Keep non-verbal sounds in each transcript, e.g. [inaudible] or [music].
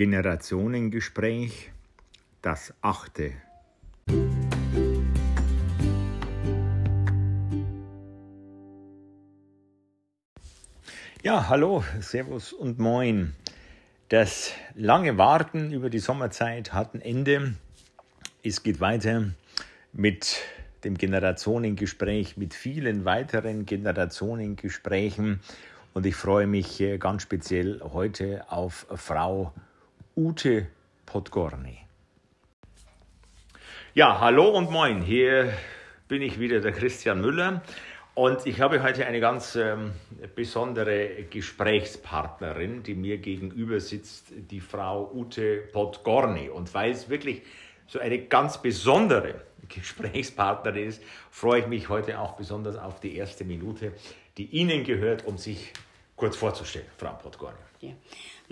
Generationengespräch, das achte. Ja, hallo, Servus und Moin. Das lange Warten über die Sommerzeit hat ein Ende. Es geht weiter mit dem Generationengespräch, mit vielen weiteren Generationengesprächen. Und ich freue mich äh, ganz speziell heute auf Frau Ute Podgorny. Ja, hallo und moin. Hier bin ich wieder, der Christian Müller. Und ich habe heute eine ganz ähm, besondere Gesprächspartnerin, die mir gegenüber sitzt, die Frau Ute Podgorny. Und weil es wirklich so eine ganz besondere [laughs] Gesprächspartnerin ist, freue ich mich heute auch besonders auf die erste Minute, die Ihnen gehört, um sich kurz vorzustellen, Frau Podgorny. Ja.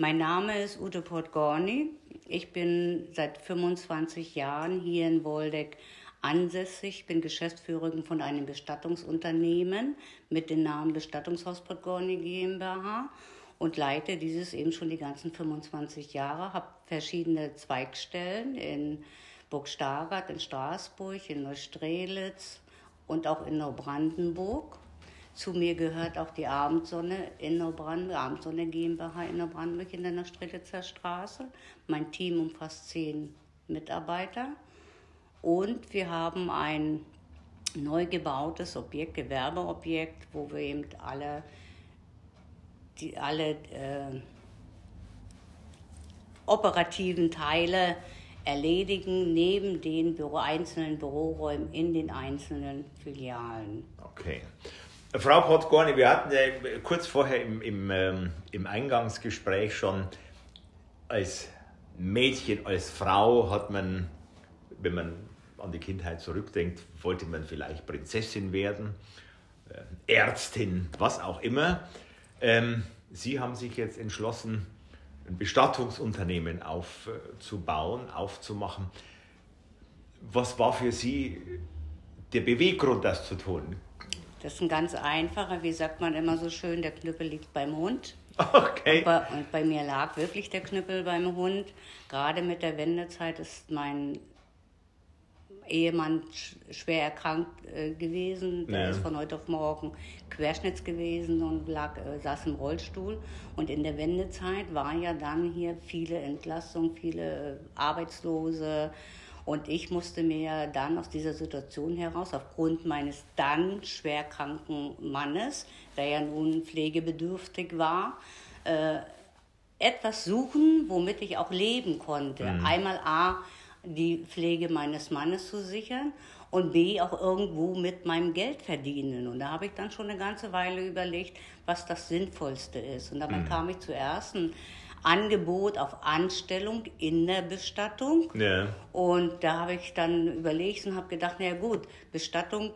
Mein Name ist Ute Podgorny. Ich bin seit 25 Jahren hier in Woldeck ansässig, bin Geschäftsführerin von einem Bestattungsunternehmen mit dem Namen Bestattungshaus Podgorny GmbH und leite dieses eben schon die ganzen 25 Jahre, habe verschiedene Zweigstellen in Burg Stargard, in Straßburg, in Neustrelitz und auch in Neubrandenburg. Zu mir gehört auch die Abendsonne in Neubrandenburg, Abendsonne GmbH in Neubrandenburg in der Neustrelitzer Straße. Mein Team umfasst zehn Mitarbeiter. Und wir haben ein neu gebautes Objekt, Gewerbeobjekt, wo wir eben alle, die, alle äh, operativen Teile erledigen, neben den Büro, einzelnen Büroräumen in den einzelnen Filialen. Okay. Frau Podgorny, wir hatten ja kurz vorher im, im, ähm, im Eingangsgespräch schon als Mädchen, als Frau hat man, wenn man an die Kindheit zurückdenkt, wollte man vielleicht Prinzessin werden, äh, Ärztin, was auch immer. Ähm, Sie haben sich jetzt entschlossen, ein Bestattungsunternehmen aufzubauen, aufzumachen. Was war für Sie der Beweggrund, das zu tun? Das ist ein ganz einfacher, wie sagt man immer so schön, der Knüppel liegt beim Hund. Okay. Und bei, und bei mir lag wirklich der Knüppel beim Hund. Gerade mit der Wendezeit ist mein Ehemann schwer erkrankt äh, gewesen. Der ja. ist von heute auf morgen Querschnitts gewesen und lag, äh, saß im Rollstuhl. Und in der Wendezeit waren ja dann hier viele Entlassungen, viele äh, Arbeitslose. Und ich musste mir dann aus dieser Situation heraus, aufgrund meines dann schwer kranken Mannes, der ja nun pflegebedürftig war, äh, etwas suchen, womit ich auch leben konnte. Mhm. Einmal A, die Pflege meines Mannes zu sichern und B auch irgendwo mit meinem Geld verdienen. Und da habe ich dann schon eine ganze Weile überlegt, was das Sinnvollste ist. Und damit mhm. kam ich zuerst ein Angebot auf Anstellung in der Bestattung. Ja. Und da habe ich dann überlegt und habe gedacht, na gut, Bestattung,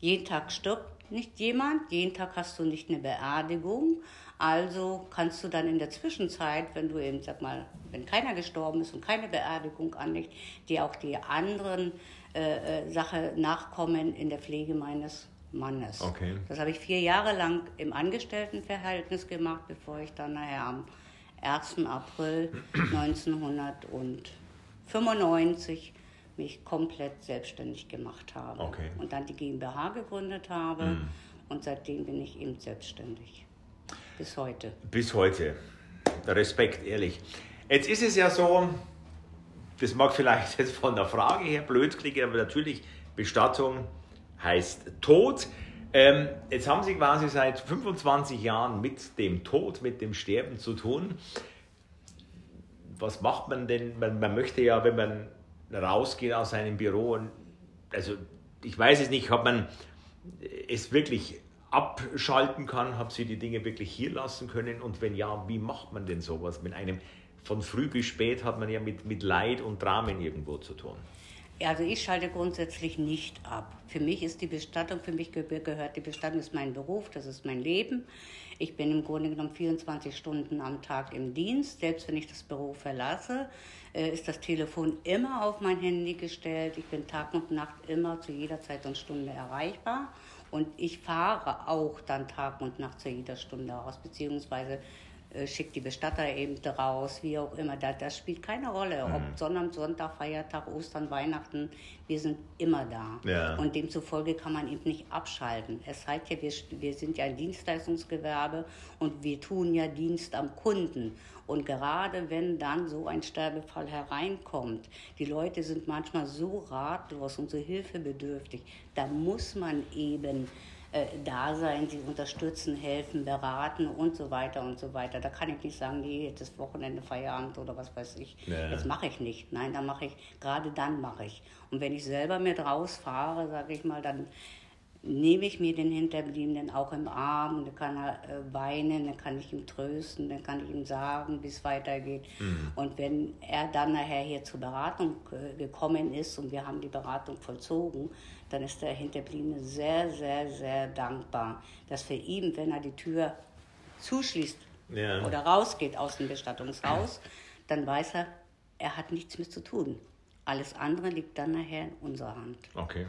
jeden Tag stirbt nicht jemand, jeden Tag hast du nicht eine Beerdigung. Also kannst du dann in der Zwischenzeit, wenn du eben, sag mal, wenn keiner gestorben ist und keine Beerdigung anlegt, dir auch die anderen äh, äh, Sache nachkommen in der Pflege meines Mannes. Okay. Das habe ich vier Jahre lang im Angestelltenverhältnis gemacht, bevor ich dann nachher am 1. April 1995 mich komplett selbstständig gemacht habe. Okay. Und dann die GmbH gegründet habe. Mm. Und seitdem bin ich eben selbstständig. Bis heute. Bis heute. Respekt, ehrlich. Jetzt ist es ja so, das mag vielleicht jetzt von der Frage her blöd klingen, aber natürlich Bestattung heißt Tod. Ähm, jetzt haben Sie quasi seit 25 Jahren mit dem Tod, mit dem Sterben zu tun. Was macht man denn? Man, man möchte ja, wenn man rausgeht aus seinem Büro, also ich weiß es nicht, ob man es wirklich abschalten kann? Haben Sie die Dinge wirklich hier lassen können? Und wenn ja, wie macht man denn sowas? Mit einem von früh bis spät hat man ja mit, mit Leid und Dramen irgendwo zu tun. Also ich schalte grundsätzlich nicht ab. Für mich ist die Bestattung, für mich gehört die Bestattung, ist mein Beruf, das ist mein Leben. Ich bin im Grunde genommen 24 Stunden am Tag im Dienst. Selbst wenn ich das Büro verlasse, äh, ist das Telefon immer auf mein Handy gestellt. Ich bin Tag und Nacht immer zu jeder Zeit und Stunde erreichbar. Und ich fahre auch dann Tag und Nacht zu jeder Stunde aus, beziehungsweise schickt die Bestatter eben raus, wie auch immer. Das, das spielt keine Rolle, mhm. ob Sonnabend, Sonntag, Feiertag, Ostern, Weihnachten, wir sind immer da. Ja. Und demzufolge kann man eben nicht abschalten. Es zeigt ja, wir, wir sind ja ein Dienstleistungsgewerbe und wir tun ja Dienst am Kunden. Und gerade wenn dann so ein Sterbefall hereinkommt, die Leute sind manchmal so ratlos und so hilfebedürftig, da muss man eben äh, da sein, sie unterstützen, helfen, beraten und so weiter und so weiter. Da kann ich nicht sagen, nee, jetzt ist Wochenende Feierabend oder was weiß ich. Ja. Das mache ich nicht. Nein, da mache ich, gerade dann mache ich. Und wenn ich selber mit rausfahre, sage ich mal, dann nehme ich mir den Hinterbliebenen auch im Arm, dann kann er äh, weinen, dann kann ich ihm trösten, dann kann ich ihm sagen, wie es weitergeht. Mhm. Und wenn er dann nachher hier zur Beratung äh, gekommen ist und wir haben die Beratung vollzogen, dann ist der Hinterbliebene sehr, sehr, sehr dankbar, dass für ihn, wenn er die Tür zuschließt ja. oder rausgeht aus dem Bestattungshaus, dann weiß er, er hat nichts mehr zu tun. Alles andere liegt dann nachher in unserer Hand. Okay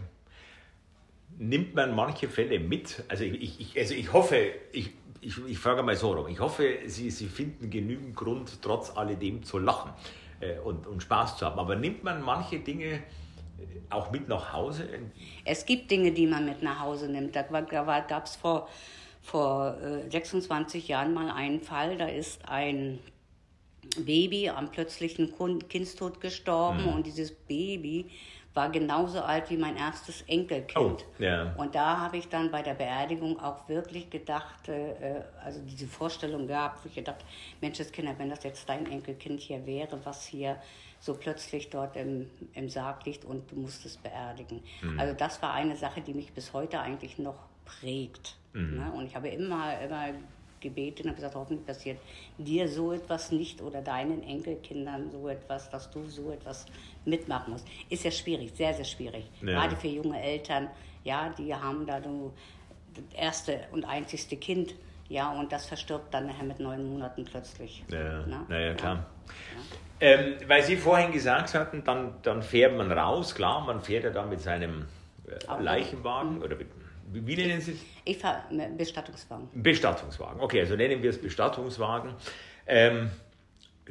nimmt man manche Fälle mit? Also ich, ich, also ich hoffe, ich, ich, ich frage mal so rum, ich hoffe, Sie, Sie finden genügend Grund, trotz alledem zu lachen äh, und, und Spaß zu haben. Aber nimmt man manche Dinge auch mit nach Hause? Es gibt Dinge, die man mit nach Hause nimmt. Da, da gab es vor, vor äh, 26 Jahren mal einen Fall, da ist ein Baby am plötzlichen Kindstod gestorben mhm. und dieses Baby war genauso alt wie mein erstes Enkelkind. Oh, yeah. Und da habe ich dann bei der Beerdigung auch wirklich gedacht, äh, äh, also diese Vorstellung gehabt, wo ich gedacht, Menschenskinder, wenn das jetzt dein Enkelkind hier wäre, was hier so plötzlich dort im, im Sarg liegt und du musst es beerdigen. Mhm. Also das war eine Sache, die mich bis heute eigentlich noch prägt. Mhm. Ne? Und ich habe immer, immer gebetet und habe gesagt, hoffentlich passiert dir so etwas nicht oder deinen Enkelkindern so etwas, dass du so etwas mitmachen musst. Ist ja schwierig, sehr, sehr schwierig. Ja. Gerade für junge Eltern, ja, die haben da du das erste und einzigste Kind, ja, und das verstirbt dann nachher mit neun Monaten plötzlich. Ja, ne? naja, klar. Ja. Ähm, weil Sie vorhin gesagt hatten, dann, dann fährt man raus, klar, man fährt ja dann mit seinem äh, Leichenwagen mhm. oder mit wie nennen Sie es? Ich fahre Bestattungswagen. Bestattungswagen, okay, also nennen wir es Bestattungswagen. Ähm,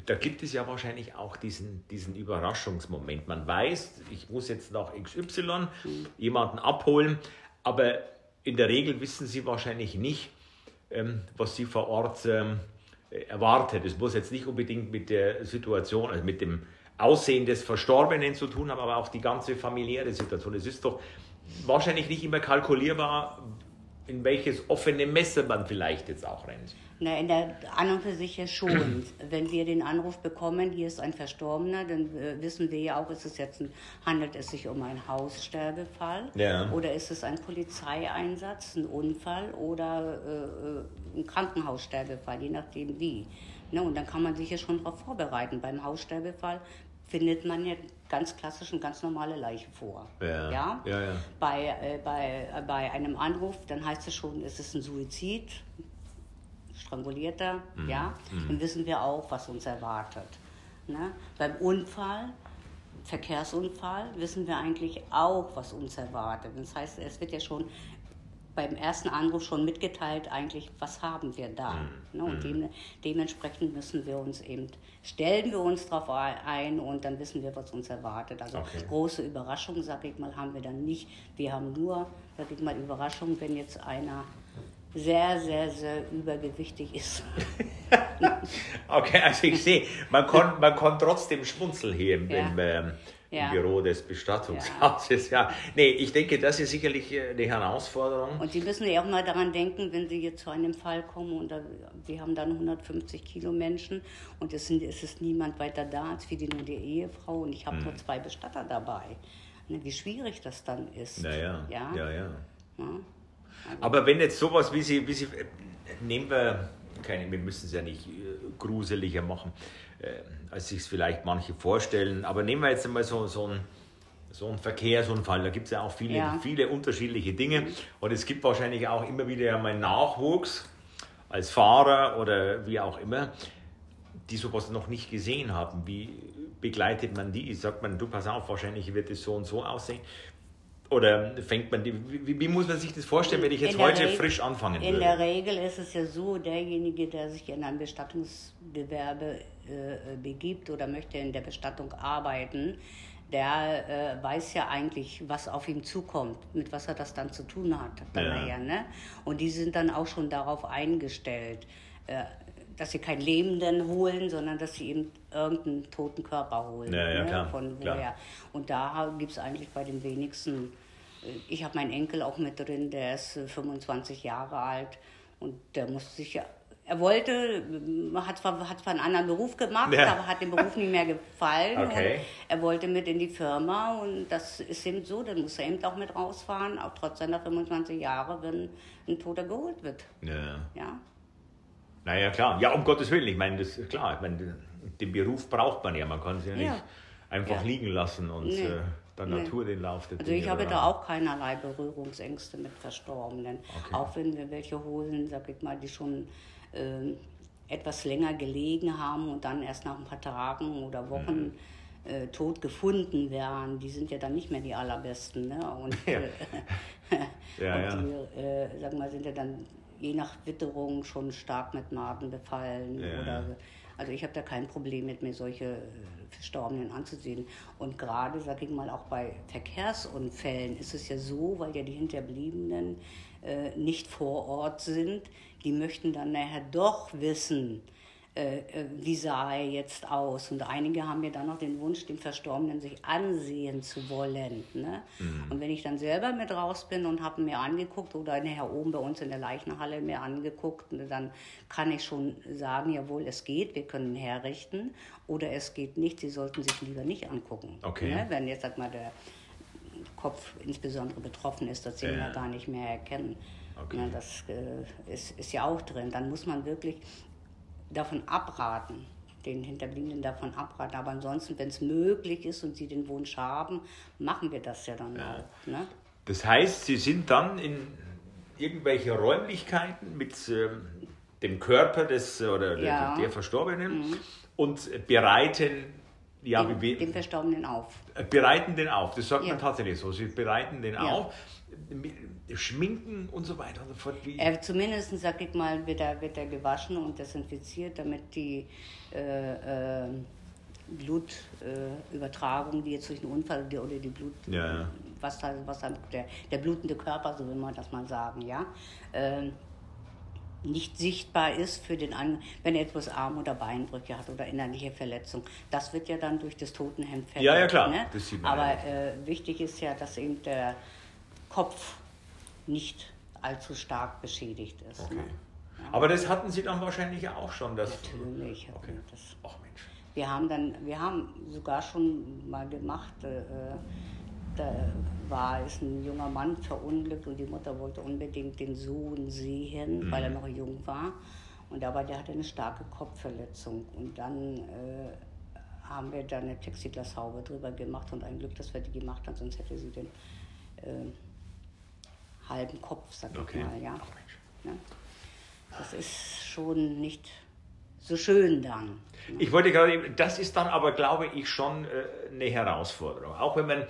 da gibt es ja wahrscheinlich auch diesen, diesen Überraschungsmoment. Man weiß, ich muss jetzt nach XY mhm. jemanden abholen, aber in der Regel wissen Sie wahrscheinlich nicht, ähm, was Sie vor Ort ähm, erwartet. Es muss jetzt nicht unbedingt mit der Situation, also mit dem Aussehen des Verstorbenen zu tun haben, aber auch die ganze familiäre Situation. Es ist doch wahrscheinlich nicht immer kalkulierbar, in welches offene Messer man vielleicht jetzt auch rennt. Na, in der an und für sich ja schon. [clears throat] Wenn wir den Anruf bekommen, hier ist ein Verstorbener, dann äh, wissen wir ja auch, ist es jetzt ein, handelt es sich um einen Haussterbefall ja. oder ist es ein Polizeieinsatz, ein Unfall oder äh, ein Krankenhaussterbefall, je nachdem wie. Ne, und dann kann man sich ja schon darauf vorbereiten. Beim Haussterbefall findet man ja ganz klassisch eine ganz normale Leiche vor. Ja. ja? ja, ja. Bei, äh, bei, äh, bei einem Anruf, dann heißt es schon, es ist ein Suizid, strangulierter, mhm. ja. Mhm. Dann wissen wir auch, was uns erwartet. Ne? Beim Unfall, Verkehrsunfall, wissen wir eigentlich auch, was uns erwartet. Das heißt, es wird ja schon beim ersten Anruf schon mitgeteilt, eigentlich, was haben wir da. Mhm. Ne? Und mhm. dem, dementsprechend müssen wir uns eben, stellen wir uns darauf ein und dann wissen wir, was uns erwartet. Also okay. große Überraschung, sage ich mal, haben wir dann nicht. Wir haben nur, sage ich mal, Überraschung, wenn jetzt einer sehr, sehr, sehr übergewichtig ist. [laughs] okay, also ich sehe, man kann, man kann trotzdem schmunzeln hier im, ja. im ähm, ja. im Büro des Bestattungshauses. Ja. ja. Nee, ich denke, das ist sicherlich äh, eine Herausforderung. Und Sie müssen ja auch mal daran denken, wenn Sie jetzt zu einem Fall kommen und da, wir haben dann 150 Kilo Menschen und es, sind, es ist niemand weiter da als wie die nur die Ehefrau und ich habe hm. nur zwei Bestatter dabei. Ne, wie schwierig das dann ist. Naja, ja, ja. ja. ja. Also. Aber wenn jetzt sowas wie Sie, wie Sie äh, nehmen wir keine, wir müssen es ja nicht äh, gruseliger machen als sich es vielleicht manche vorstellen. Aber nehmen wir jetzt einmal so, so einen so ein Verkehrsunfall, da gibt es ja auch viele, ja. viele unterschiedliche Dinge. Und es gibt wahrscheinlich auch immer wieder einmal Nachwuchs als Fahrer oder wie auch immer, die sowas noch nicht gesehen haben. Wie begleitet man die? Sagt man, du pass auf, wahrscheinlich wird es so und so aussehen. Oder fängt man die, wie, wie, muss man sich das vorstellen, wenn ich jetzt heute Regel, frisch anfangen würde? In der Regel ist es ja so, derjenige, der sich in ein Bestattungsgewerbe äh, begibt oder möchte in der Bestattung arbeiten, der äh, weiß ja eigentlich, was auf ihn zukommt, mit was er das dann zu tun hat. Ja. Nachher, ne? Und die sind dann auch schon darauf eingestellt. Äh, dass sie keinen Lebenden holen, sondern dass sie eben irgendeinen toten Körper holen. Ja, ja, ne? klar, Von woher. Klar. Und da gibt es eigentlich bei den wenigsten. Äh, ich habe meinen Enkel auch mit drin, der ist 25 äh, Jahre alt und der muss sich ja. Er wollte, äh, hat zwar, hat zwar einen anderen Beruf gemacht, ja. aber hat dem Beruf nicht mehr gefallen. [laughs] Okay. er wollte mit in die Firma und das ist eben so, dann muss er eben auch mit rausfahren, auch trotz seiner 25 Jahre, wenn ein Toter geholt wird. Ja. ja? Naja, klar. Ja, um Gottes Willen. Ich meine, das ist klar. Ich meine, den Beruf braucht man ja. Man kann es ja nicht ja. einfach ja. liegen lassen und nee. äh, der nee. Natur den Lauf der Also ich habe da auch keinerlei Berührungsängste mit Verstorbenen. Okay. Auch wenn wir welche holen, sag ich mal, die schon äh, etwas länger gelegen haben und dann erst nach ein paar Tagen oder Wochen mhm. äh, tot gefunden werden, die sind ja dann nicht mehr die allerbesten. Ne? Und, ja. Äh, [laughs] ja, und die, äh, sag mal, sind ja dann je nach Witterung schon stark mit Maden befallen. Ja. Oder, also ich habe da kein Problem mit, mir solche äh, Verstorbenen anzusehen. Und gerade, sag ich mal, auch bei Verkehrsunfällen ist es ja so, weil ja die Hinterbliebenen äh, nicht vor Ort sind, die möchten dann nachher doch wissen, äh, äh, wie sah er jetzt aus. Und einige haben mir dann noch den Wunsch, den Verstorbenen sich ansehen zu wollen. Ne? Mhm. Und wenn ich dann selber mit raus bin und habe mir angeguckt oder nachher oben bei uns in der Leichenhalle mir angeguckt, ne, dann kann ich schon sagen, jawohl, es geht, wir können herrichten. Oder es geht nicht, sie sollten sich lieber nicht angucken. Okay. Ne? Wenn jetzt, sag mal, der Kopf insbesondere betroffen ist, das sie ja. ja gar nicht mehr erkennen. Okay. Ne, das äh, ist, ist ja auch drin. Dann muss man wirklich davon abraten, den Hinterbliebenen davon abraten. Aber ansonsten, wenn es möglich ist und sie den Wunsch haben, machen wir das ja dann ja. auch. Ne? Das heißt, Sie sind dann in irgendwelche Räumlichkeiten mit ähm, dem Körper des oder ja. der, der Verstorbenen mhm. und bereiten ja, den, wie, den Verstorbenen auf. Bereiten den auf, das sagt ja. man tatsächlich so. Sie bereiten den auf Schminken und so weiter und so fort. Äh, zumindest, sag ich mal, wird er, wird er gewaschen und desinfiziert, damit die äh, äh, Blutübertragung, die jetzt durch den Unfall oder die Blut, ja, ja. was was der, der blutende Körper, so will man das mal sagen, ja, ähm, nicht sichtbar ist für den An wenn er etwas Arm- oder Beinbrüche hat oder innerliche Verletzung. Das wird ja dann durch das Totenhemd verdeckt. Ja, ja, klar. Ne? Aber äh, wichtig ist ja, dass eben der Kopf nicht allzu stark beschädigt ist. Okay. Ne? Ja. Aber das hatten Sie dann wahrscheinlich auch schon. Dass Natürlich. Okay. Das. Ach Mensch. Wir haben dann, wir haben sogar schon mal gemacht, äh, da war ist ein junger Mann verunglückt und die Mutter wollte unbedingt den Sohn sehen, mhm. weil er noch jung war. Und aber der hatte eine starke Kopfverletzung. Und dann äh, haben wir da eine Plexiglashaube drüber gemacht und ein Glück, dass wir die gemacht haben, sonst hätte sie den äh, halben Kopf, sag okay. ich mal. Ja. ja. Das ist schon nicht so schön dann. Ich wollte gerade, das ist dann aber, glaube ich, schon äh, eine Herausforderung. Auch wenn man,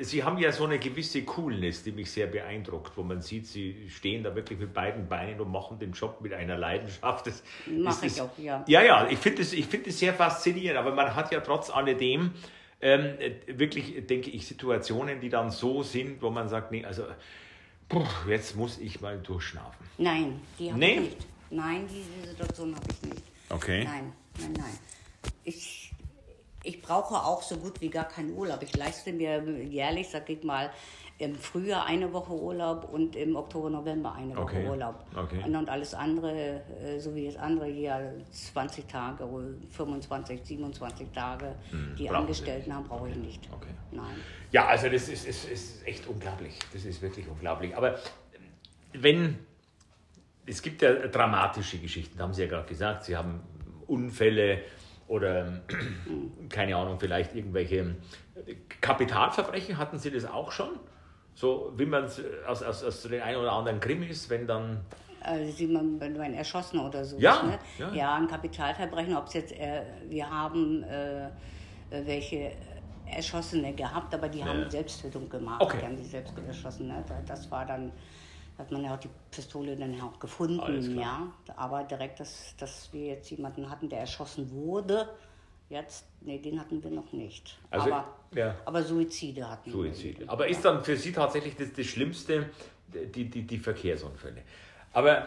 Sie haben ja so eine gewisse Coolness, die mich sehr beeindruckt, wo man sieht, Sie stehen da wirklich mit beiden Beinen und machen den Job mit einer Leidenschaft. Das Mache ich auch, ja. Ja, ja, ich finde es find sehr faszinierend, aber man hat ja trotz alledem ähm, wirklich, denke ich, Situationen, die dann so sind, wo man sagt, nee, also puh, jetzt muss ich mal durchschnaufen. Nein, die habe nee? ich nicht. Nein, diese Situation habe ich nicht. Okay. Nein, nein, nein. Ich, ich brauche auch so gut wie gar keinen Urlaub. Ich leiste mir jährlich, sag ich mal, im Frühjahr eine Woche Urlaub und im Oktober, November eine Woche okay. Urlaub. Okay. Und alles andere, äh, so wie das andere hier, 20 Tage, 25, 27 Tage, hm, die Angestellten haben, brauche ich nicht. Okay. Nein. Ja, also das ist, ist, ist echt unglaublich. Das ist wirklich unglaublich. Aber wenn, es gibt ja dramatische Geschichten, haben Sie ja gerade gesagt, Sie haben Unfälle oder hm. keine Ahnung, vielleicht irgendwelche Kapitalverbrechen, hatten Sie das auch schon? So wie man es aus, aus, aus den ein oder anderen Krimis, wenn dann. Also sieht man, wenn man erschossen oder so. Ja, ne? ja. ja, ein Kapitalverbrechen, ob es jetzt, äh, wir haben äh, welche Erschossene gehabt, aber die ja. haben Selbsttötung gemacht. Okay. Die haben sich selbst erschossen. Ne? Das war dann, hat man ja auch die Pistole dann auch gefunden, ja. Aber direkt, dass, dass wir jetzt jemanden hatten, der erschossen wurde, jetzt, nee, den hatten wir noch nicht. Also, aber, ja. aber Suizide hatten Suizide. wir. Aber ist dann für Sie tatsächlich das, das Schlimmste die, die, die Verkehrsunfälle? Aber äh,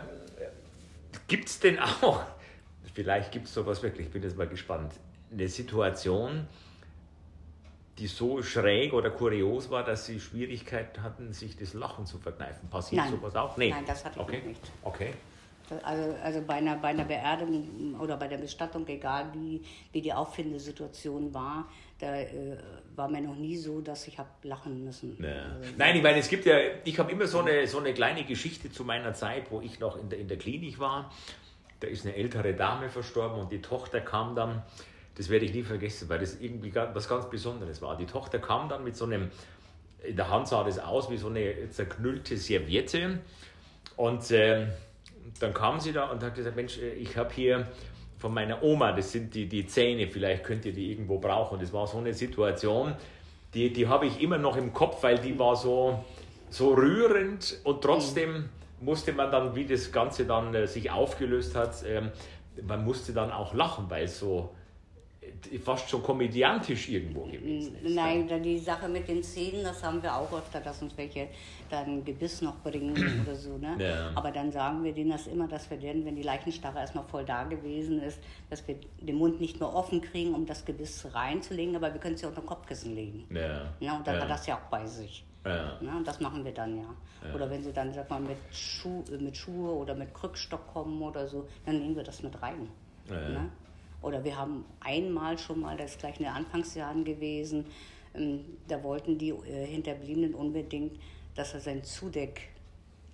gibt es denn auch, [laughs] vielleicht gibt es sowas wirklich, ich bin jetzt mal gespannt, eine Situation, die so schräg oder kurios war, dass sie Schwierigkeiten hatten, sich das Lachen zu verkneifen. Passiert Nein. sowas auch? Nee. Nein, das hatte ich okay. nicht. Okay. Also, also bei, einer, bei einer Beerdigung oder bei der Bestattung, egal wie, wie die Auffindesituation war, da äh, war mir noch nie so, dass ich habe lachen müssen. Ja. Also, Nein, ich meine, es gibt ja, ich habe immer so eine, so eine kleine Geschichte zu meiner Zeit, wo ich noch in der, in der Klinik war. Da ist eine ältere Dame verstorben und die Tochter kam dann das werde ich nie vergessen, weil das irgendwie was ganz Besonderes war. Die Tochter kam dann mit so einem, in der Hand sah das aus wie so eine zerknüllte Serviette. Und äh, dann kam sie da und hat gesagt, Mensch, äh, ich habe hier von meiner Oma, das sind die, die Zähne, vielleicht könnt ihr die irgendwo brauchen. Und das war so eine Situation, die, die habe ich immer noch im Kopf, weil die war so, so rührend und trotzdem musste man dann, wie das Ganze dann äh, sich aufgelöst hat, äh, man musste dann auch lachen, weil es so, fast schon komödiantisch irgendwo gewesen ist. Nein, die Sache mit den Zähnen, das haben wir auch öfter, dass uns welche dann Gebiss noch bringen [clears throat] oder so. Ne? Ja. Aber dann sagen wir denen das immer, dass wir denn, wenn die Leichenstarre erstmal voll da gewesen ist, dass wir den Mund nicht mehr offen kriegen, um das Gebiss reinzulegen, aber wir können es ja unter den Kopfkissen legen. Ja. ja und dann ja. hat das ja auch bei sich. Ja. ja. und das machen wir dann ja. ja. Oder wenn sie dann, sag mal, mit, Schuh, mit Schuhe oder mit Krückstock kommen oder so, dann nehmen wir das mit rein. Ja. Ne? Oder wir haben einmal schon mal, das ist gleich in den Anfangsjahren gewesen, ähm, da wollten die äh, Hinterbliebenen unbedingt, dass er sein Zudeck,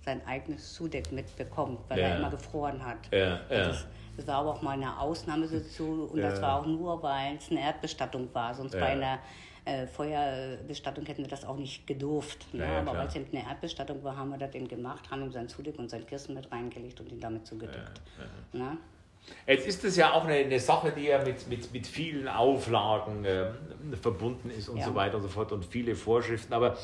sein eigenes Zudeck mitbekommt, weil ja. er immer gefroren hat. Ja, ja. Das, das, war aber auch mal eine Ausnahmesituation und das war auch nur, weil es eine Erdbestattung war. Sonst bei einer äh, Feuerbestattung hätten wir das auch nicht gedurft. Ne? Aber weil es eben eine Erdbestattung war, haben wir das eben gemacht, haben ihm sein Zudeck und sein Kissen mit reingelegt und ihn damit zugedeckt. Ne? Jetzt ist es ja auch eine, eine, Sache, die ja mit, mit, mit vielen Auflagen äh, verbunden ist und ja. so weiter und so fort und viele Vorschriften. Aber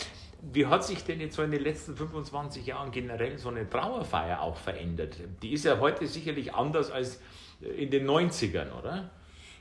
wie hat sich denn jetzt so in den letzten 25 Jahren generell so eine Trauerfeier auch verändert? Die ist ja heute sicherlich anders als in den 90ern, oder?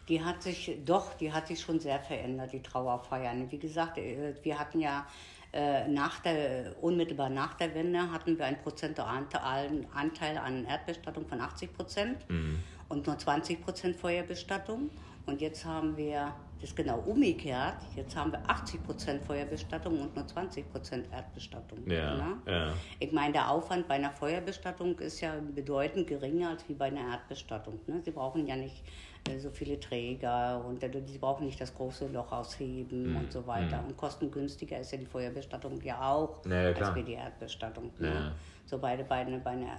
Die hat sich, doch, die hat sich schon sehr verändert, die Trauerfeiern. Wie gesagt, äh, wir hatten ja nach der, unmittelbar nach der Wende hatten wir einen prozentualen Anteil an Erdbestattung von 80 Prozent mhm. und nur 20 Prozent Feuerbestattung. Und jetzt haben wir das genau umgekehrt. Jetzt haben wir 80 Prozent Feuerbestattung und nur 20 Prozent Erdbestattung. Ja, ne? ja. Ich meine, der Aufwand bei einer Feuerbestattung ist ja bedeutend geringer als wie bei einer Erdbestattung. Ne? Sie brauchen ja nicht äh, so viele Träger und sie brauchen nicht das große Loch ausheben mm, und so weiter. Mm. Und kostengünstiger ist ja die Feuerbestattung ja auch naja, als wie die Erdbestattung. Ne? Ja. So beide bei einer, bei, einer,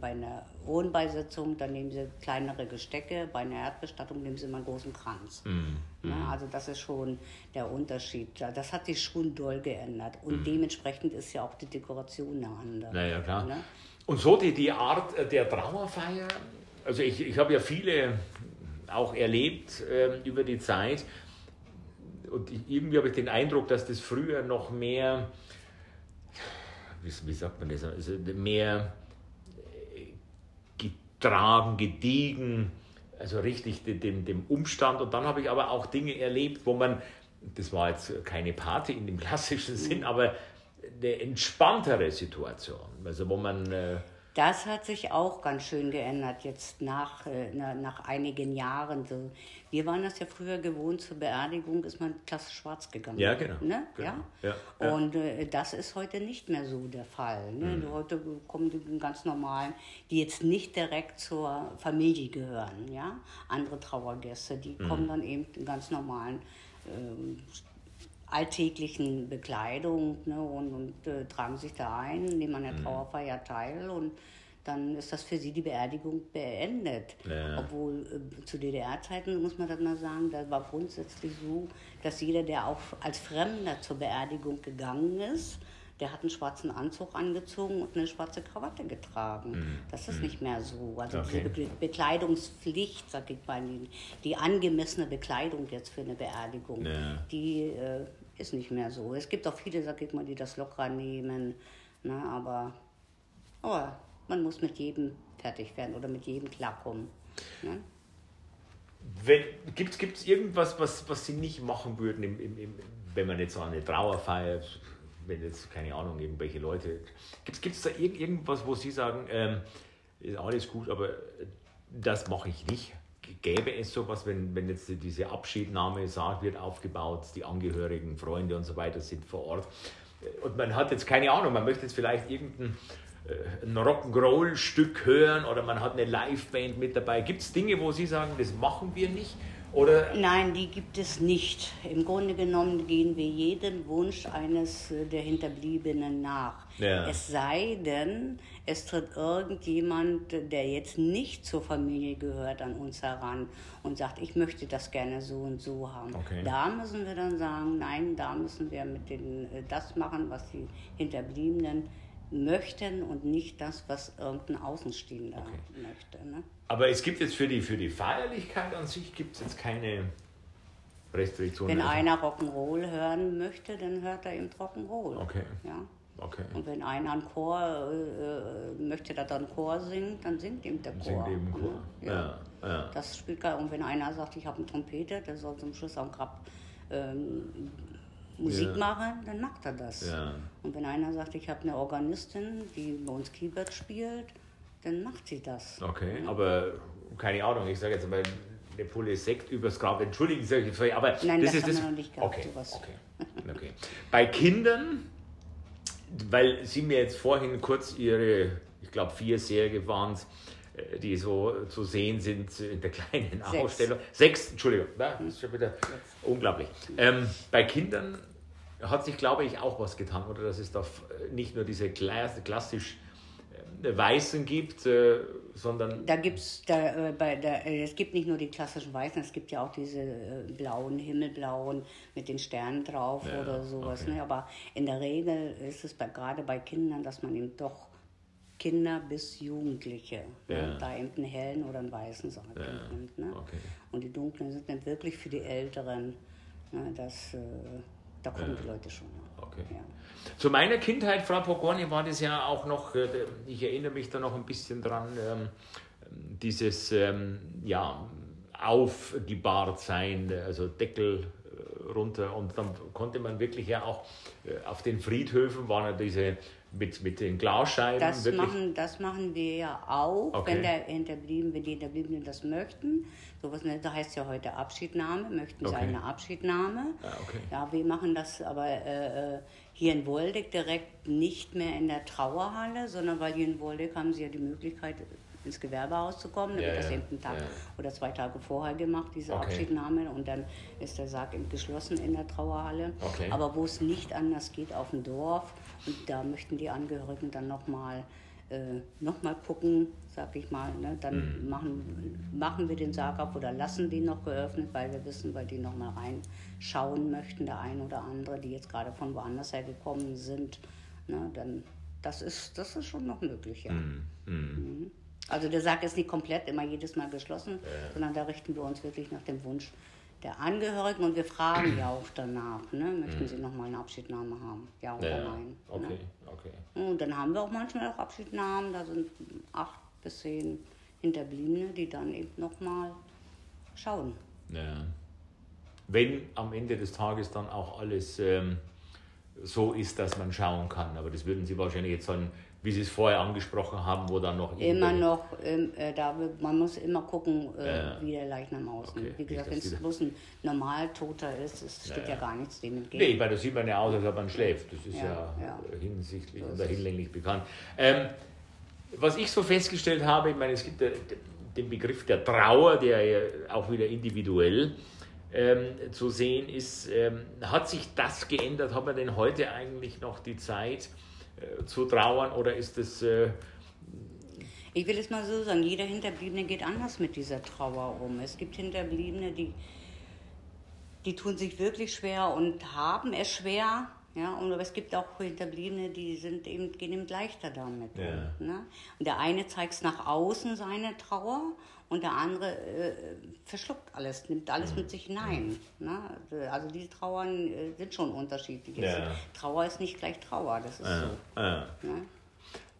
bei, einer Wohnbeisitzung, dann nehmen sie kleinere Gestecke, bei einer Erdbestattung nehmen sie immer einen großen Kranz. Mm, ne? Also das ist schon der Unterschied. Das hat sich schon doll geändert. Und dementsprechend ist ja auch die Dekoration eine andere. Naja, klar. Ne? Und so die, die Art der Trauerfeier, also ich, ich habe ja viele auch erlebt äh, über die Zeit. Und irgendwie habe ich den Eindruck, dass das früher noch mehr, wie, wie sagt man das, also mehr äh, getragen, gediegen, also richtig dem, dem Umstand. Und dann habe ich aber auch Dinge erlebt, wo man, das war jetzt keine Party in dem klassischen Sinn, aber eine entspanntere Situation, also wo man... Äh, das hat sich auch ganz schön geändert jetzt nach, äh, nach einigen Jahren. So, wir waren das ja früher gewohnt, zur Beerdigung ist man klassisch schwarz gegangen. Ja, genau. Ne? genau. Ja? ja? Und äh, das ist heute nicht mehr so der Fall. Ne? Mhm. Heute kommen die ganz normalen, die jetzt nicht direkt zur Familie gehören. Ja? Andere Trauergäste, die mhm. kommen dann eben in ganz normalen ähm, alltäglichen Bekleidung ne, und, und äh, tragen sich da ein, nehmen an der mhm. Trauerfeier teil und dann ist das für sie die Beerdigung beendet. Ja. Obwohl äh, zu DDR-Zeiten, muss man das mal sagen, da war grundsätzlich so, dass jeder, der auch als Fremder zur Beerdigung gegangen ist, der hat einen schwarzen Anzug angezogen und eine schwarze Krawatte getragen. Mhm. Das ist mhm. nicht mehr so. Also okay. diese Be Bekleidungspflicht, sag ich mal, die, die, angemessene Bekleidung jetzt für eine Beerdigung, ja. die äh, ist nicht mehr so. Es gibt auch viele, sag ich mal, die das locker nehmen, ne, aber, aber man muss mit jedem fertig werden oder mit jedem klarkommen. Ne? Gibt es irgendwas, was, was Sie nicht machen würden, im, im, im, wenn man jetzt so eine Trauer feiert, wenn jetzt, keine Ahnung, irgendwelche Leute. Gibt es da irg irgendwas, wo Sie sagen, ähm, ist alles gut, aber das mache ich nicht? Gäbe es sowas, wenn, wenn jetzt diese Abschiednahme, Sarg wird aufgebaut, die Angehörigen, Freunde und so weiter sind vor Ort und man hat jetzt keine Ahnung, man möchte jetzt vielleicht irgendein äh, ein Rock'n'Roll-Stück hören oder man hat eine Liveband mit dabei. Gibt es Dinge, wo Sie sagen, das machen wir nicht? Oder? Nein, die gibt es nicht. Im Grunde genommen gehen wir jedem Wunsch eines äh, der Hinterbliebenen nach. Ja. Es sei denn, es tritt irgendjemand, der jetzt nicht zur Familie gehört, an uns heran und sagt, ich möchte das gerne so und so haben. Okay. Da müssen wir dann sagen, nein, da müssen wir mit den, äh, das machen, was die Hinterbliebenen möchten und nicht das, was irgendein Außenstehender okay. möchte. Ne? Aber es gibt jetzt für die, für die Feierlichkeit an sich gibt es jetzt keine Restriktionen. Wenn also. einer Rock'n'Roll hören möchte, dann hört er eben Rock'n'Roll. Okay. Ja? Okay. Und wenn einer einen Chor äh, möchte, dass er einen Chor singt, dann singt ihm der Chor. Singt eben Chor. Ja. ja. Ja, Das spielt gar Und wenn einer sagt, ich habe eine Trompete, der soll zum Schluss auch gerade ähm, Musik ja. mache, dann macht er das. Ja. Und wenn einer sagt, ich habe eine Organistin, die bei uns Keyboard spielt, dann macht sie das. Okay, ja. aber keine Ahnung, ich sage jetzt mal eine Pulle Sekt übers Grab. Entschuldigen Sie, aber Nein, das, das ist das. noch nicht gehabt, okay. okay. okay. Bei Kindern, weil Sie mir jetzt vorhin kurz Ihre, ich glaube, vier Serie waren äh, die so zu sehen sind in der [laughs] kleinen Sechs. Ausstellung. Sechs, Entschuldigung, das ist schon wieder unglaublich. Ähm, bei Kindern hat sich, glaube ich, auch was getan, oder dass es da nicht nur diese klassisch äh, Weißen gibt, äh, sondern. Da gibt es, da, bei, da, es gibt nicht nur die klassischen Weißen, es gibt ja auch diese blauen, himmelblauen mit den Sternen drauf ja, oder sowas. Okay. Ne? Aber in der Regel ist es bei, gerade bei Kindern, dass man eben doch Kinder bis Jugendliche. Ne, ja. Ne? Da eben einen hellen oder einen weißen Sarg ja. nimmt. Ne? Okay. Und die dunklen sind dann wirklich für die Älteren. Ne? Das, äh, da kommen die Leute schon. Okay. Ja. Zu meiner Kindheit, Frau Pogorni, war das ja auch noch, äh, ich erinnere mich da noch ein bisschen dran, ähm, dieses ähm, ja, aufgebahrt sein, also Deckel äh, runter und dann konnte man wirklich ja auch äh, auf den Friedhöfen waren ja diese mit, mit den Glasscheiben. Das machen, das machen wir ja auch, okay. wenn, der Hinterblieben, wenn die Hinterbliebenen das möchten. Sowas ne, da heißt ja heute Abschiednahme, möchten okay. sie eine Abschiednahme. Ja, okay. ja, wir machen das aber äh, äh, hier in Woldeck direkt nicht mehr in der Trauerhalle, sondern weil hier in Woldeck haben sie ja die Möglichkeit, ins Gewerbehaus zu kommen. Da ja, wird das eben einen Tag ja. oder zwei Tage vorher gemacht, diese okay. Abschiednahme. Und dann ist der Sarg geschlossen in der Trauerhalle. Okay. Aber wo es nicht anders geht, auf dem Dorf. Und da möchten die Angehörigen dann nochmal äh, noch gucken, sag ich mal. Ne? Dann mhm. machen, machen wir den Sarg ab oder lassen den noch geöffnet, weil wir wissen, weil die nochmal reinschauen möchten, der ein oder andere, die jetzt gerade von woanders her gekommen sind. Ne? Dann, das, ist, das ist schon noch möglich, ja. Mhm. Mhm. mhm. Also der Sarg ist nicht komplett immer jedes Mal geschlossen, ja. sondern da richten wir uns wirklich nach dem Wunsch der Angehörigen und wir fragen ja auch danach, ne? möchten mhm. Sie nochmal eine Abschiednahme haben? Ja oder ja, nein? Okay, ne? okay. Und dann haben wir auch manchmal auch Abschiednahmen, da sind acht bis zehn Hinterbliebene, die dann eben nochmal schauen. Ja. Wenn am Ende des Tages dann auch alles ähm, so ist, dass man schauen kann, aber das würden Sie wahrscheinlich jetzt sagen, wie Sie es vorher angesprochen haben, wo dann noch immer noch, ähm, äh, da man muss immer gucken, äh, ja. wie der Leichnam aussieht. Okay. Wie gesagt, wenn es bloß ein normal Toter ist, es steht ja, ja, gar nichts dem entgegen. Nee, weil da sieht man ja aus, als ob man schläft. Das ist ja, ja hinsichtlich so oder hinlänglich bekannt. Ähm, was ich so festgestellt habe, ich meine, es gibt den Begriff der Trauer, der ja auch wieder individuell ähm, zu sehen ist. Ähm, hat sich das geändert? Hat man denn heute eigentlich noch die Zeit? Äh, zu trauern oder ist es... Äh, ich will es mal so sagen, jeder Hinterbliebene geht anders mit dieser Trauer um. Es gibt Hinterbliebene, die, die tun sich wirklich schwer und haben es schwer, Ja, und aber es gibt auch Hinterbliebene, die sind eben, gehen eben leichter damit. Ja. Um, ne? Und der eine zeigt nach außen seine Trauer und der andere äh, verschluckt alles, nimmt alles mit sich hinein. Ne? Also diese Trauern äh, sind schon unterschiedlich. Ja. Trauer ist nicht gleich Trauer, das ist ja. so. Ja. Ne?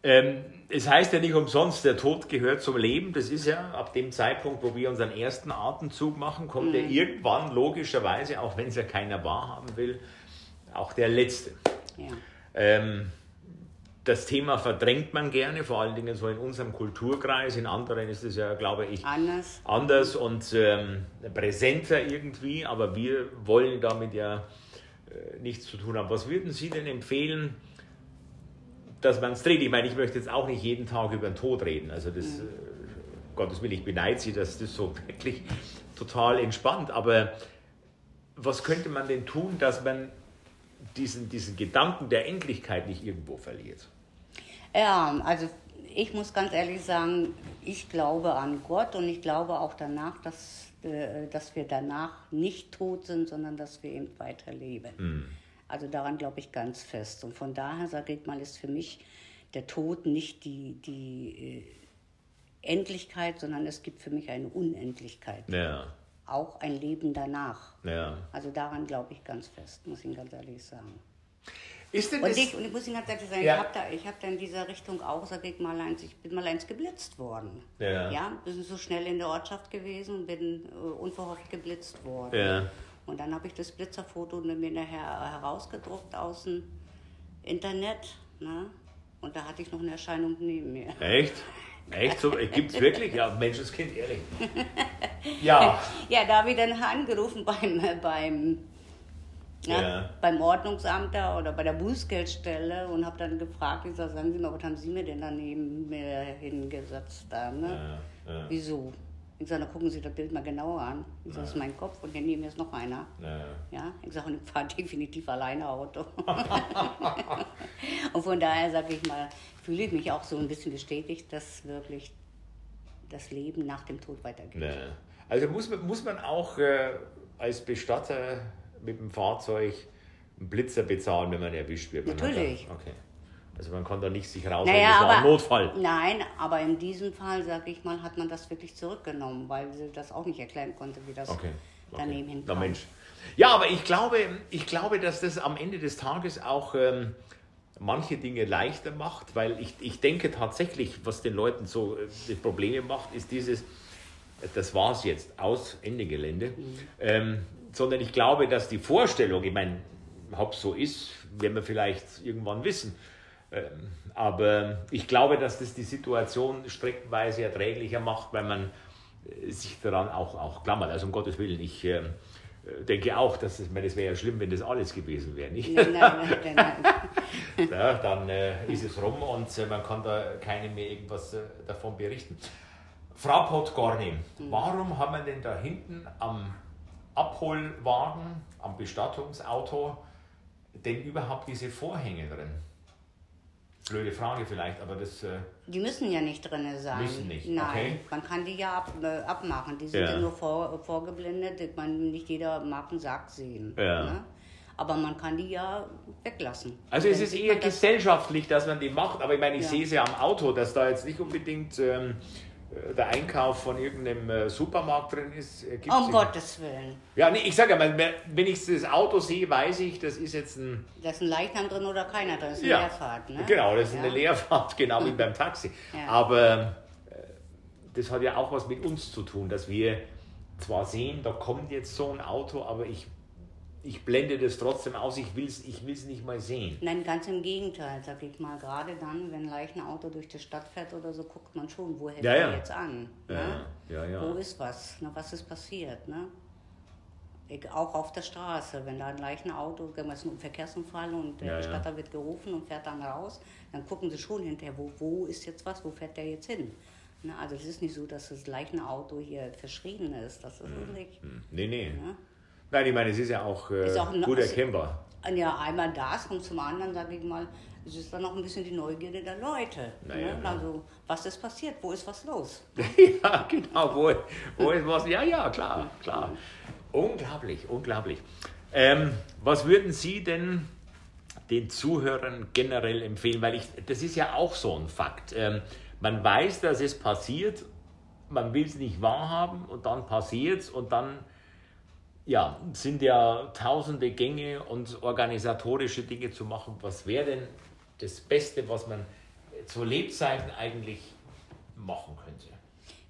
Ähm, es heißt ja nicht umsonst, der Tod gehört zum Leben. Das ist ja ab dem Zeitpunkt, wo wir unseren ersten Atemzug machen, kommt mhm. er irgendwann logischerweise, auch wenn es ja keiner wahrhaben will, auch der letzte. Ja. Ähm, das Thema verdrängt man gerne, vor allen Dingen so in unserem Kulturkreis. In anderen ist es ja, glaube ich, anders, anders und ähm, präsenter irgendwie. Aber wir wollen damit ja äh, nichts zu tun haben. Was würden Sie denn empfehlen, dass man es dreht? Ich meine, ich möchte jetzt auch nicht jeden Tag über den Tod reden. Also das, mhm. äh, Gottes Willen, ich beneide Sie, dass das so [laughs] wirklich total entspannt. Aber was könnte man denn tun, dass man diesen, diesen Gedanken der Endlichkeit nicht irgendwo verliert? Ja, also ich muss ganz ehrlich sagen, ich glaube an Gott und ich glaube auch danach, dass, äh, dass wir danach nicht tot sind, sondern dass wir eben weiterleben. Mhm. Also daran glaube ich ganz fest. Und von daher, sage ich mal, ist für mich der Tod nicht die, die äh, Endlichkeit, sondern es gibt für mich eine Unendlichkeit. Ja. Auch ein Leben danach. Ja. Also daran glaube ich ganz fest, muss ich ganz ehrlich sagen. Ist denn und, ich, und ich muss Ihnen ganz ehrlich sagen, ja. ich habe da, hab da in dieser Richtung auch, sag ich mal, eins, ich bin mal eins geblitzt worden. Ja. ja. Wir sind so schnell in der Ortschaft gewesen und bin uh, unverhofft geblitzt worden. Ja. Und dann habe ich das Blitzerfoto mir nachher herausgedruckt aus dem Internet. Ne? Und da hatte ich noch eine Erscheinung neben mir. Echt? Echt so? [laughs] Gibt es wirklich? Ja, Menschenskind, ehrlich. [laughs] Ja. Ja, da habe ich dann angerufen beim, beim ja, ja. beim Ordnungsamt da oder bei der Bußgeldstelle und habe dann gefragt, ich sag, sagen Sie mal, was haben Sie mir denn daneben mir hingesetzt da, ne? Ja. Wieso? Ich sage, dann gucken Sie das Bild mal genauer an. Ich sage, das ist mein Kopf und hier neben mir ist noch einer. Ja. Ich sage, und ich fahre [laughs] definitiv alleine Auto. [laughs] und von daher, sage ich mal, fühle ich mich auch so ein bisschen bestätigt, dass wirklich das Leben nach dem Tod weitergeht. Also muss man, muss man auch äh, als Bestatter mit dem Fahrzeug einen Blitzer bezahlen, wenn man erwischt wird. Man Natürlich. Da, okay. Also man kann da nicht sich raus, naja, das war ein Notfall. Nein, aber in diesem Fall, sage ich mal, hat man das wirklich zurückgenommen, weil sie das auch nicht erklären konnte, wie das okay. Okay. daneben hinkam. Na Mensch. Ja, aber ich glaube, ich glaube, dass das am Ende des Tages auch ähm, manche Dinge leichter macht, weil ich, ich denke tatsächlich, was den Leuten so äh, Probleme macht, ist dieses, das war es jetzt, aus Ende Gelände. Mhm. Ähm, sondern ich glaube, dass die Vorstellung, ich meine, ob es so ist, werden wir vielleicht irgendwann wissen. Ähm, aber ich glaube, dass das die Situation streckenweise erträglicher macht, weil man äh, sich daran auch, auch klammert. Also um Gottes Willen, ich äh, denke auch, dass es, das wäre ja schlimm, wenn das alles gewesen wäre. Nicht? Nein, nein, nein, nein. [laughs] ja, dann äh, ist es rum und äh, man kann da keinem mehr irgendwas davon berichten. Frau Podgorny, mhm. warum haben wir denn da hinten am Abholwagen, am Bestattungsauto denn überhaupt diese Vorhänge drin? Blöde Frage vielleicht, aber das. Äh, die müssen ja nicht drin sein. Müssen nicht. Nein, okay. man kann die ja ab, äh, abmachen. Die sind ja. ja nur vor, vorgeblendet. Man, nicht jeder mag einen Sarg sehen. Ja. Ne? Aber man kann die ja weglassen. Also es ist eher gesellschaftlich, dass man die macht. Aber ich meine, ich ja. sehe es ja am Auto, dass da jetzt nicht unbedingt. Ähm, äh, der Einkauf von irgendeinem äh, Supermarkt drin ist. Äh, um sich. Gottes Willen. Ja, nee, ich sage ja mal, wenn ich das Auto sehe, weiß ich, das ist jetzt ein. Da ist ein Leichnam drin oder keiner drin, das ist eine ja, Leerfahrt. Ne? Genau, das ist ja. eine Leerfahrt, [laughs] genau wie beim [laughs] Taxi. Ja. Aber das hat ja auch was mit uns zu tun, dass wir zwar sehen, da kommt jetzt so ein Auto, aber ich ich blende das trotzdem aus, ich will es ich will's nicht mal sehen. Nein, ganz im Gegenteil, sag ich mal. Gerade dann, wenn ein Auto durch die Stadt fährt oder so, guckt man schon, wo hält ja, er ja. jetzt an? Ja, ne? ja, ja. Wo ist was? Na, was ist passiert? Ne? Ich, auch auf der Straße, wenn da ein Leichenauto, ist ein Verkehrsunfall und der Bestatter wird gerufen und fährt dann raus, dann gucken sie schon hinterher, wo, wo ist jetzt was, wo fährt der jetzt hin? Na, also es ist nicht so, dass das Leichenauto hier verschrien ist, das ist hm, nicht. Hm. Nee, nee. Ja? Nein, ich meine, es ist ja auch, äh, ist auch gut erkennbar. Ja, einmal das und zum anderen, sage ich mal, es ist dann auch ein bisschen die Neugierde der Leute. Naja, ne? Also, was ist passiert? Wo ist was los? [laughs] ja, genau, wo, wo ist was? Ja, ja, klar, klar. Unglaublich, unglaublich. Ähm, was würden Sie denn den Zuhörern generell empfehlen? Weil ich, das ist ja auch so ein Fakt. Ähm, man weiß, dass es passiert, man will es nicht wahrhaben und dann passiert es und dann ja, sind ja tausende Gänge und organisatorische Dinge zu machen. Was wäre denn das Beste, was man zu Lebzeiten eigentlich machen könnte?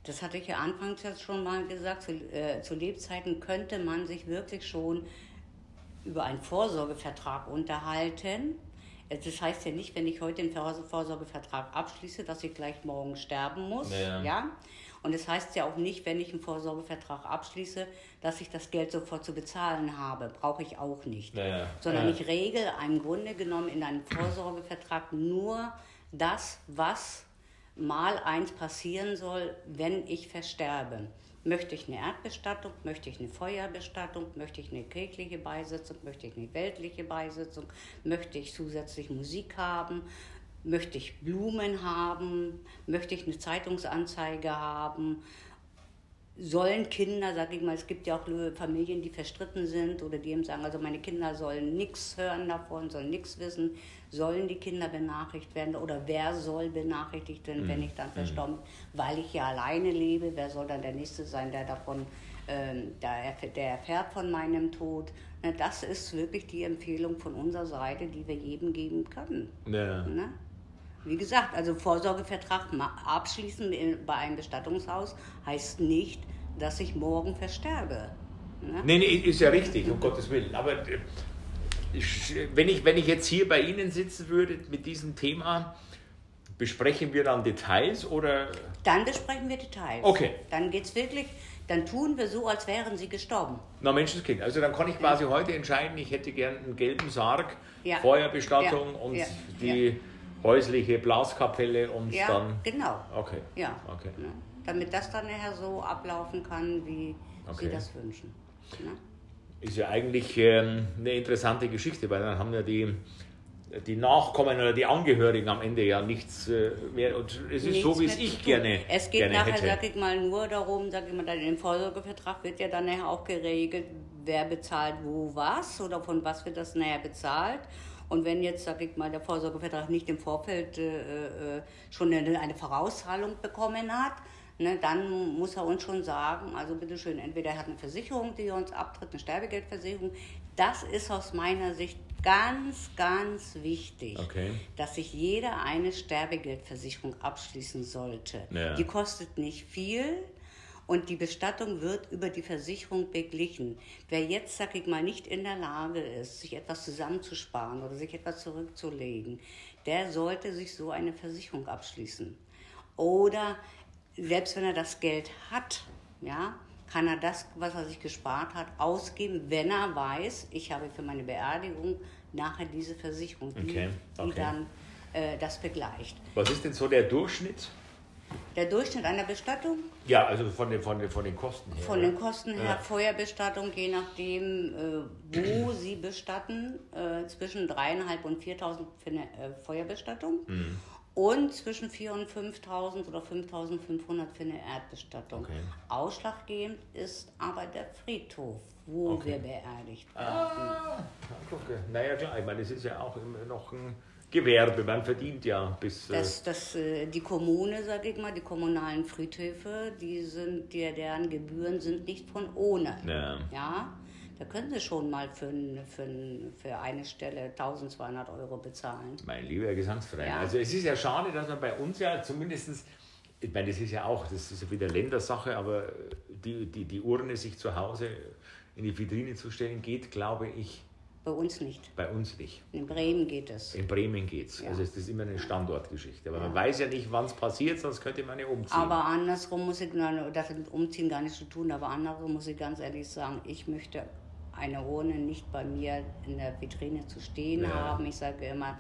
Das hatte ich ja anfangs jetzt schon mal gesagt. Zu, äh, zu Lebzeiten könnte man sich wirklich schon über einen Vorsorgevertrag unterhalten. Das heißt ja nicht, wenn ich heute den Vorsorgevertrag abschließe, dass ich gleich morgen sterben muss. Ja. ja? Und es das heißt ja auch nicht, wenn ich einen Vorsorgevertrag abschließe, dass ich das Geld sofort zu bezahlen habe. Brauche ich auch nicht. Ja. Sondern ja. ich regel im Grunde genommen in einem Vorsorgevertrag nur das, was mal eins passieren soll, wenn ich versterbe. Möchte ich eine Erdbestattung, möchte ich eine Feuerbestattung, möchte ich eine kirchliche Beisetzung, möchte ich eine weltliche Beisetzung, möchte ich zusätzlich Musik haben, möchte ich Blumen haben, möchte ich eine Zeitungsanzeige haben, sollen Kinder, sage ich mal, es gibt ja auch Familien, die verstritten sind oder die eben sagen, also meine Kinder sollen nichts hören davon, sollen nichts wissen, sollen die Kinder benachrichtigt werden oder wer soll benachrichtigt werden, mhm. wenn ich dann mhm. verstorben bin, weil ich ja alleine lebe, wer soll dann der Nächste sein, der davon, ähm, der, der erfährt von meinem Tod. Na, das ist wirklich die Empfehlung von unserer Seite, die wir jedem geben können. Ja. Ne? Wie gesagt, also Vorsorgevertrag abschließen bei einem Bestattungshaus heißt nicht, dass ich morgen versterbe. Ne? Nee, nee, ist ja richtig, um Gottes Willen. Aber äh, wenn ich, wenn ich jetzt hier bei Ihnen sitzen würde mit diesem Thema, besprechen wir dann Details oder? Dann besprechen wir Details. Okay. Dann geht es wirklich, dann tun wir so, als wären Sie gestorben. Na Menschenskind, also dann kann ich quasi ja. heute entscheiden, ich hätte gern einen gelben Sarg, ja. Feuerbestattung ja. und die häusliche Blaskapelle und ja, dann. Genau. Okay. Ja. Okay. Ne? Damit das dann nachher so ablaufen kann, wie okay. Sie das wünschen. Ne? Ist ja eigentlich ähm, eine interessante Geschichte, weil dann haben ja die, die Nachkommen oder die Angehörigen am Ende ja nichts äh, mehr. Und es ist nichts so, wie es ich gerne. Es geht nachher, hätte. sag ich mal, nur darum, sag ich mal, dann im Vorsorgevertrag wird ja dann nachher auch geregelt, wer bezahlt wo was oder von was wird das nachher bezahlt. Und wenn jetzt, sage ich mal, der Vorsorgevertrag nicht im Vorfeld äh, äh, schon eine, eine Vorauszahlung bekommen hat, ne, dann muss er uns schon sagen, also bitteschön, entweder er hat eine Versicherung, die er uns abtritt, eine Sterbegeldversicherung. Das ist aus meiner Sicht ganz, ganz wichtig, okay. dass sich jeder eine Sterbegeldversicherung abschließen sollte. Ja. Die kostet nicht viel, und die Bestattung wird über die Versicherung beglichen. Wer jetzt, sag ich mal, nicht in der Lage ist, sich etwas zusammenzusparen oder sich etwas zurückzulegen, der sollte sich so eine Versicherung abschließen. Oder selbst wenn er das Geld hat, ja, kann er das, was er sich gespart hat, ausgeben, wenn er weiß, ich habe für meine Beerdigung nachher diese Versicherung, die, okay. Okay. die dann äh, das begleicht. Was ist denn so der Durchschnitt der Durchschnitt einer Bestattung? Ja, also von den, von den, von den Kosten her. Von den Kosten her, ja. Feuerbestattung, je nachdem, äh, wo [clears throat] Sie bestatten, äh, zwischen 3.500 und 4.000 für eine äh, Feuerbestattung. Mhm. Und zwischen 4.000 und 5.000 oder 5.500 für eine Erdbestattung. Okay. Ausschlaggebend ist aber der Friedhof, wo okay. wir beerdigt werden. Ah, gucke. Naja, klar, ich meine, es ist ja auch immer noch ein Gewerbe, man verdient ja bis. Äh das, das, äh, die Kommune, sage ich mal, die kommunalen Friedhöfe, die sind, die, deren Gebühren sind nicht von ohne. Ja. ja? Da können Sie schon mal für, für, für eine Stelle 1200 Euro bezahlen. Mein lieber Gesangsverein. Ja. Also es ist ja schade, dass man bei uns ja zumindest, ich meine, das ist ja auch, das ist ja wieder Ländersache, aber die, die, die Urne sich zu Hause in die Vitrine zu stellen, geht, glaube ich, bei uns nicht. Bei uns nicht. In Bremen geht es. In Bremen geht es. Ja. Also es ist immer eine Standortgeschichte. Aber ja. man weiß ja nicht, wann es passiert, sonst könnte man ja umziehen. Aber andersrum muss ich, das hat mit Umziehen gar nichts zu tun, aber andersrum muss ich ganz ehrlich sagen, ich möchte eine Urne nicht bei mir in der Vitrine zu stehen ja. haben. Ich sage immer,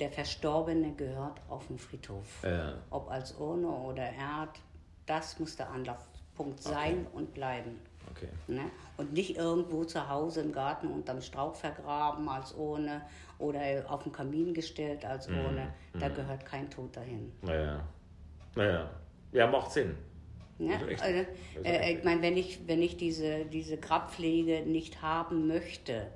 der Verstorbene gehört auf den Friedhof. Ob als Urne oder Erd, das muss der Anlaufpunkt sein okay. und bleiben. Okay. Ne? Und nicht irgendwo zu Hause im Garten unterm Strauch vergraben als ohne oder auf den Kamin gestellt als mhm. ohne. Da mhm. gehört kein Tod dahin. Naja. Naja. Ja, macht Sinn. Ja, also, äh, ich meine, wenn ich, wenn ich diese, diese Grabpflege nicht haben möchte,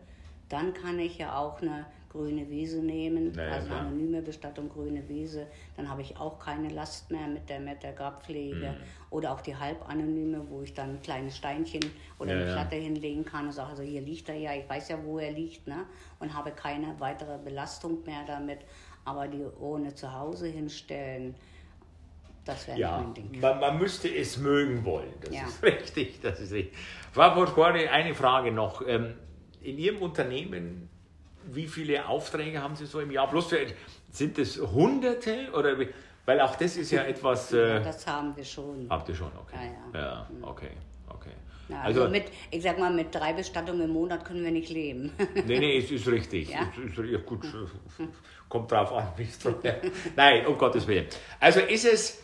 dann kann ich ja auch eine grüne Wiese nehmen, naja, also klar. anonyme Bestattung grüne Wiese, dann habe ich auch keine Last mehr mit der, mit der Grabpflege. Mhm. Oder auch die halbanonyme, wo ich dann ein kleines Steinchen oder ja, eine Platte ja. hinlegen kann und sage, also hier liegt er ja, ich weiß ja, wo er liegt, ne? und habe keine weitere Belastung mehr damit. Aber die ohne zu Hause hinstellen, das wäre ja, nicht mein Ding. Man, man, müsste es mögen wollen. Das ja. ist [laughs] richtig. Das ist richtig. Frau Portquari, eine Frage noch. Ähm, in Ihrem Unternehmen, wie viele Aufträge haben Sie so im Jahr? Bloß für, sind es Hunderte oder weil auch das ist ja etwas. Äh, das haben wir schon. Habt ihr schon, okay. Ja, ja. ja mhm. okay. okay. Ja, also, also, mit, ich sag mal, mit drei Bestattungen im Monat können wir nicht leben. nee, nee, es ist richtig. Ja? Es ist, ja, gut, kommt drauf an, wie es Nein, um Gottes Willen. Also ist es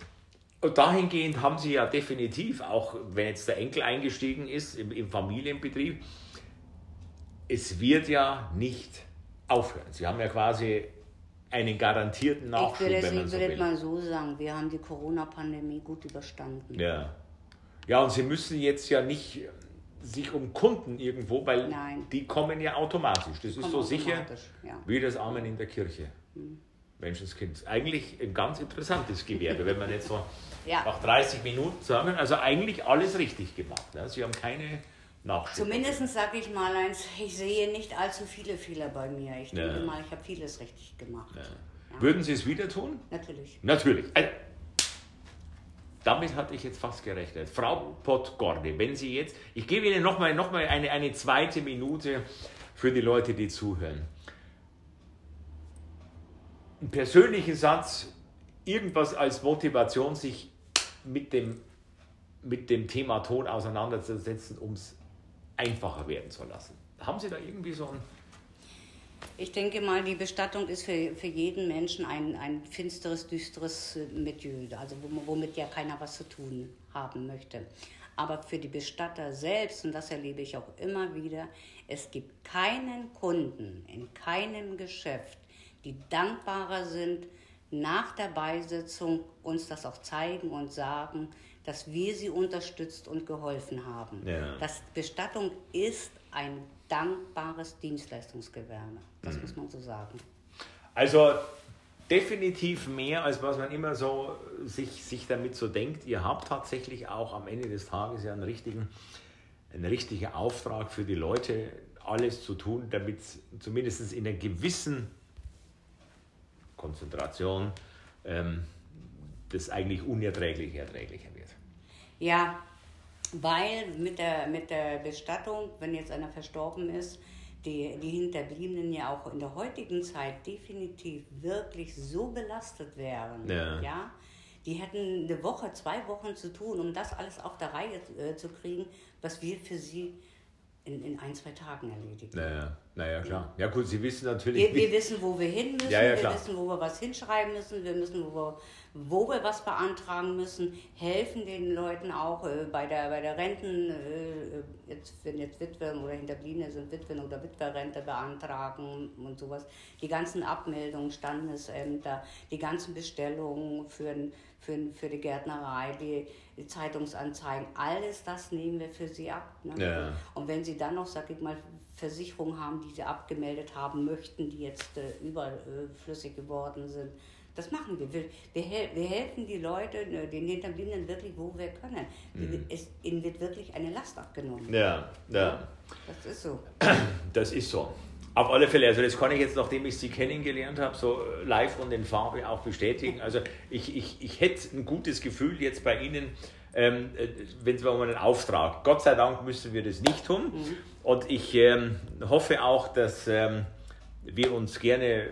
und dahingehend haben sie ja definitiv, auch wenn jetzt der Enkel eingestiegen ist im, im Familienbetrieb, es wird ja nicht aufhören. Sie haben ja quasi einen garantierten Nachschub, ich würde, wenn man so will. Ich würde mal so sagen, wir haben die Corona-Pandemie gut überstanden. Ja. Ja, und Sie müssen jetzt ja nicht sich um Kunden irgendwo, weil Nein. die kommen ja automatisch. Das ist so sicher ja. wie das Amen in der Kirche. Hm. Menschenskind. Eigentlich ein ganz interessantes Gewerbe, wenn man jetzt so [laughs] ja. nach 30 Minuten sagen, also eigentlich alles richtig gemacht. Ne? Sie haben keine. Zumindest sage ich mal eins, ich sehe nicht allzu viele Fehler bei mir. Ich denke ja. mal, ich habe vieles richtig gemacht. Ja. Würden Sie es wieder tun? Natürlich. Natürlich. Also, damit hatte ich jetzt fast gerechnet. Frau Pottgorde, wenn Sie jetzt, ich gebe Ihnen nochmal noch mal eine, eine zweite Minute für die Leute, die zuhören. Einen persönlichen Satz, irgendwas als Motivation, sich mit dem, mit dem Thema Tod auseinanderzusetzen, um es einfacher werden zu lassen. Haben Sie da irgendwie so ein... Ich denke mal, die Bestattung ist für, für jeden Menschen ein, ein finsteres, düsteres Milieu, also womit ja keiner was zu tun haben möchte. Aber für die Bestatter selbst, und das erlebe ich auch immer wieder, es gibt keinen Kunden in keinem Geschäft, die dankbarer sind, nach der Beisetzung uns das auch zeigen und sagen, dass wir sie unterstützt und geholfen haben. Ja. Das Bestattung ist ein dankbares Dienstleistungsgewerbe. Das mhm. muss man so sagen. Also definitiv mehr, als was man immer so sich, sich damit so denkt. Ihr habt tatsächlich auch am Ende des Tages ja einen richtigen, einen richtigen Auftrag für die Leute, alles zu tun, damit zumindest in einer gewissen Konzentration ähm, das eigentlich unerträglich erträglicher wird. Ja, weil mit der, mit der Bestattung, wenn jetzt einer verstorben ist, die, die Hinterbliebenen ja auch in der heutigen Zeit definitiv wirklich so belastet wären. Ja. ja? Die hätten eine Woche, zwei Wochen zu tun, um das alles auf der Reihe äh, zu kriegen, was wir für sie in, in ein, zwei Tagen erledigen. Naja, naja klar. Ja. gut, Sie wissen natürlich... Wir, wir wissen, wo wir hin müssen, ja, ja, wir wissen, wo wir was hinschreiben müssen, wir wissen, wo wir, wo wir was beantragen müssen, helfen den Leuten auch äh, bei, der, bei der Renten, äh, jetzt, wenn jetzt Witwen oder Hinterbliebene sind, Witwen- oder Witwerrente beantragen und sowas. Die ganzen Abmeldungen, Standesämter, die ganzen Bestellungen für, für, für die Gärtnerei, die die Zeitungsanzeigen, alles das nehmen wir für sie ab. Ne? Ja. Und wenn sie dann noch, sag ich mal, Versicherungen haben, die sie abgemeldet haben möchten, die jetzt äh, überflüssig geworden sind, das machen wir. Wir, wir, wir helfen die Leute, ne, den Hinterbliebenen wirklich, wo wir können. Mhm. Es, ihnen wird wirklich eine Last abgenommen. Ja, ja. Das ist so. Das ist so. Auf alle Fälle, also das kann ich jetzt, nachdem ich Sie kennengelernt habe, so live und in Farbe auch bestätigen. Also ich, ich, ich hätte ein gutes Gefühl jetzt bei Ihnen, ähm, äh, wenn Sie mal einen Auftrag. Gott sei Dank müssen wir das nicht tun. Mhm. Und ich ähm, hoffe auch, dass ähm, wir uns gerne äh,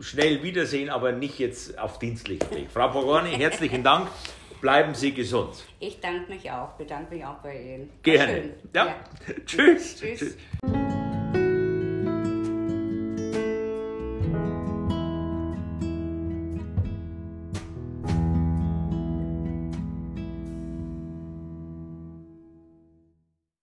schnell wiedersehen, aber nicht jetzt auf dienstlichen Weg. Frau Pogorni, herzlichen Dank. Bleiben Sie gesund. Ich danke mich auch, bedanke mich auch bei Ihnen. Gerne. Ja. ja. [laughs] Tschüss. Tschüss. Tschüss.